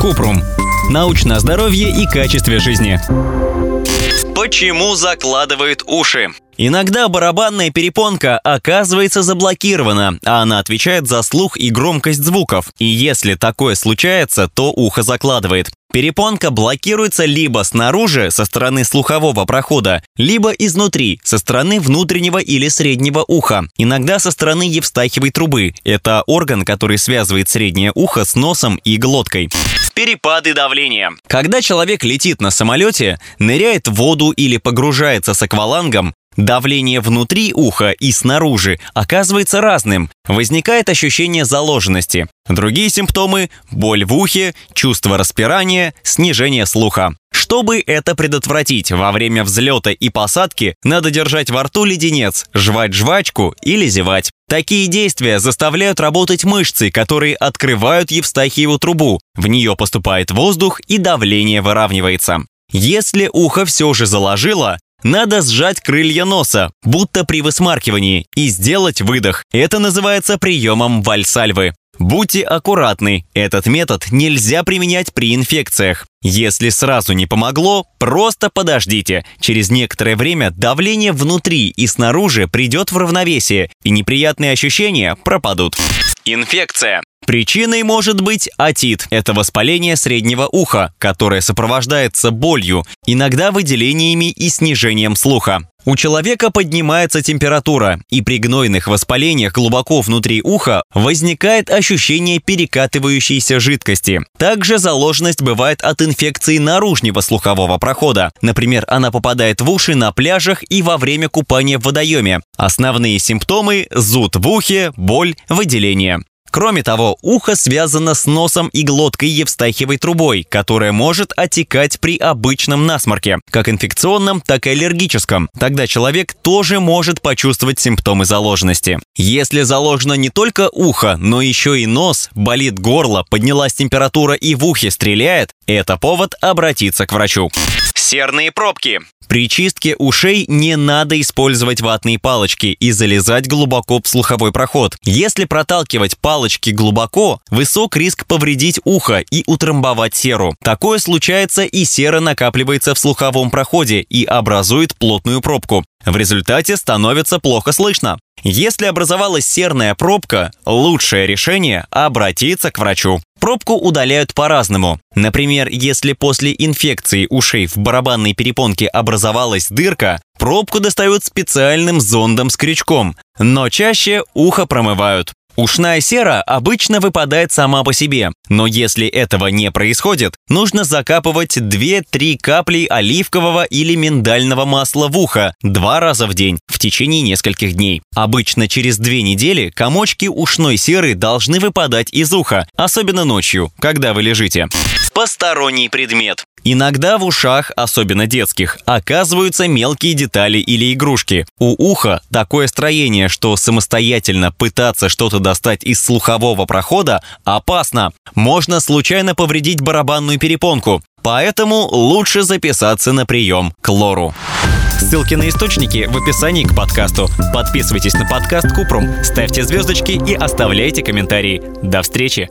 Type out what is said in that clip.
Купрум. Научное здоровье и качестве жизни. Почему закладывает уши? Иногда барабанная перепонка оказывается заблокирована, а она отвечает за слух и громкость звуков. И если такое случается, то ухо закладывает. Перепонка блокируется либо снаружи, со стороны слухового прохода, либо изнутри, со стороны внутреннего или среднего уха. Иногда со стороны евстахиевой трубы. Это орган, который связывает среднее ухо с носом и глоткой. Перепады давления. Когда человек летит на самолете, ныряет в воду или погружается с аквалангом, Давление внутри уха и снаружи оказывается разным. Возникает ощущение заложенности. Другие симптомы – боль в ухе, чувство распирания, снижение слуха. Чтобы это предотвратить, во время взлета и посадки надо держать во рту леденец, жевать жвачку или зевать. Такие действия заставляют работать мышцы, которые открывают Евстахиеву трубу. В нее поступает воздух и давление выравнивается. Если ухо все же заложило, надо сжать крылья носа, будто при высмаркивании, и сделать выдох. Это называется приемом вальсальвы. Будьте аккуратны, этот метод нельзя применять при инфекциях. Если сразу не помогло, просто подождите. Через некоторое время давление внутри и снаружи придет в равновесие, и неприятные ощущения пропадут. Инфекция. Причиной может быть отит – это воспаление среднего уха, которое сопровождается болью, иногда выделениями и снижением слуха. У человека поднимается температура, и при гнойных воспалениях глубоко внутри уха возникает ощущение перекатывающейся жидкости. Также заложенность бывает от инфекции наружного слухового прохода. Например, она попадает в уши на пляжах и во время купания в водоеме. Основные симптомы – зуд в ухе, боль, выделение. Кроме того, ухо связано с носом и глоткой Евстахиевой трубой, которая может отекать при обычном насморке, как инфекционном, так и аллергическом. Тогда человек тоже может почувствовать симптомы заложенности. Если заложено не только ухо, но еще и нос, болит горло, поднялась температура и в ухе стреляет, это повод обратиться к врачу. Серные пробки. При чистке ушей не надо использовать ватные палочки и залезать глубоко в слуховой проход. Если проталкивать палочки глубоко, высок риск повредить ухо и утрамбовать серу. Такое случается и сера накапливается в слуховом проходе и образует плотную пробку. В результате становится плохо слышно. Если образовалась серная пробка, лучшее решение – обратиться к врачу. Пробку удаляют по-разному. Например, если после инфекции ушей в барабанной перепонке образовалась дырка, пробку достают специальным зондом с крючком, но чаще ухо промывают. Ушная сера обычно выпадает сама по себе, но если этого не происходит, нужно закапывать 2-3 капли оливкового или миндального масла в ухо два раза в день в течение нескольких дней. Обычно через две недели комочки ушной серы должны выпадать из уха, особенно ночью, когда вы лежите. Посторонний предмет. Иногда в ушах, особенно детских, оказываются мелкие детали или игрушки. У уха такое строение, что самостоятельно пытаться что-то достать из слухового прохода опасно. Можно случайно повредить барабанную перепонку. Поэтому лучше записаться на прием к лору. Ссылки на источники в описании к подкасту. Подписывайтесь на подкаст Купрум, ставьте звездочки и оставляйте комментарии. До встречи!